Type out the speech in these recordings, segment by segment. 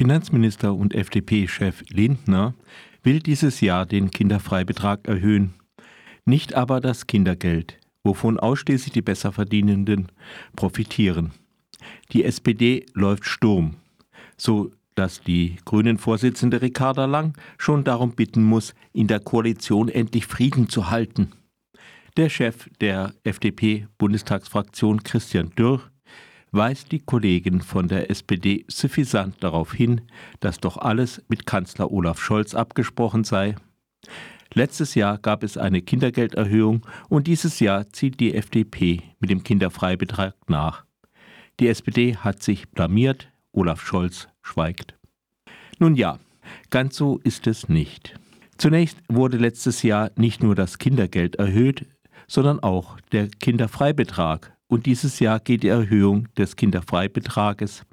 Finanzminister und FDP-Chef Lindner will dieses Jahr den Kinderfreibetrag erhöhen, nicht aber das Kindergeld, wovon ausschließlich die Besserverdienenden profitieren. Die SPD läuft Sturm, so dass die Grünen-Vorsitzende Ricarda Lang schon darum bitten muss, in der Koalition endlich Frieden zu halten. Der Chef der FDP-Bundestagsfraktion Christian Dürr weist die Kollegen von der SPD suffisant darauf hin, dass doch alles mit Kanzler Olaf Scholz abgesprochen sei. Letztes Jahr gab es eine Kindergelderhöhung und dieses Jahr zieht die FDP mit dem Kinderfreibetrag nach. Die SPD hat sich blamiert, Olaf Scholz schweigt. Nun ja, ganz so ist es nicht. Zunächst wurde letztes Jahr nicht nur das Kindergeld erhöht, sondern auch der Kinderfreibetrag. Und dieses Jahr geht die Erhöhung des Kinderfreibetrages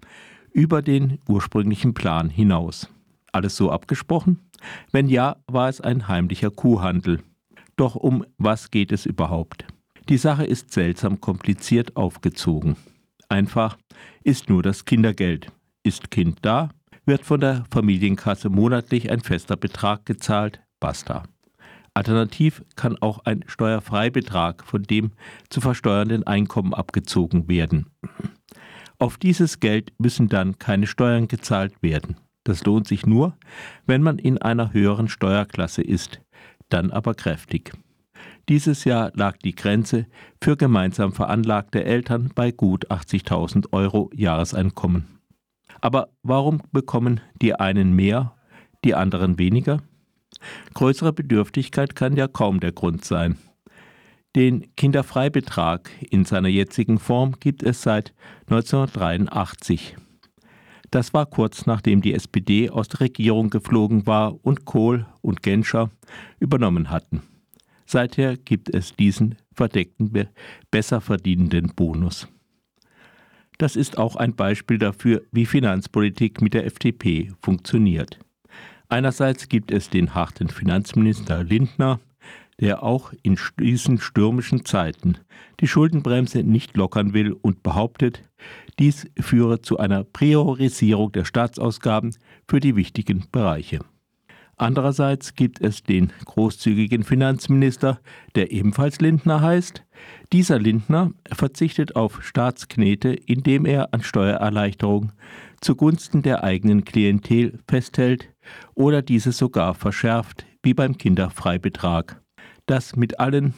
über den ursprünglichen Plan hinaus. Alles so abgesprochen? Wenn ja, war es ein heimlicher Kuhhandel. Doch um was geht es überhaupt? Die Sache ist seltsam kompliziert aufgezogen. Einfach ist nur das Kindergeld. Ist Kind da, wird von der Familienkasse monatlich ein fester Betrag gezahlt, basta. Alternativ kann auch ein Steuerfreibetrag von dem zu versteuernden Einkommen abgezogen werden. Auf dieses Geld müssen dann keine Steuern gezahlt werden. Das lohnt sich nur, wenn man in einer höheren Steuerklasse ist, dann aber kräftig. Dieses Jahr lag die Grenze für gemeinsam veranlagte Eltern bei gut 80.000 Euro Jahreseinkommen. Aber warum bekommen die einen mehr, die anderen weniger? Größere Bedürftigkeit kann ja kaum der Grund sein. Den Kinderfreibetrag in seiner jetzigen Form gibt es seit 1983. Das war kurz nachdem die SPD aus der Regierung geflogen war und Kohl und Genscher übernommen hatten. Seither gibt es diesen verdeckten, besser verdienenden Bonus. Das ist auch ein Beispiel dafür, wie Finanzpolitik mit der FDP funktioniert. Einerseits gibt es den harten Finanzminister Lindner, der auch in diesen stürmischen Zeiten die Schuldenbremse nicht lockern will und behauptet, dies führe zu einer Priorisierung der Staatsausgaben für die wichtigen Bereiche. Andererseits gibt es den großzügigen Finanzminister, der ebenfalls Lindner heißt. Dieser Lindner verzichtet auf Staatsknete, indem er an Steuererleichterungen zugunsten der eigenen Klientel festhält oder diese sogar verschärft, wie beim Kinderfreibetrag. Das mit allen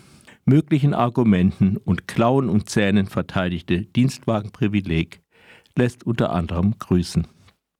möglichen Argumenten und Klauen und Zähnen verteidigte Dienstwagenprivileg lässt unter anderem grüßen.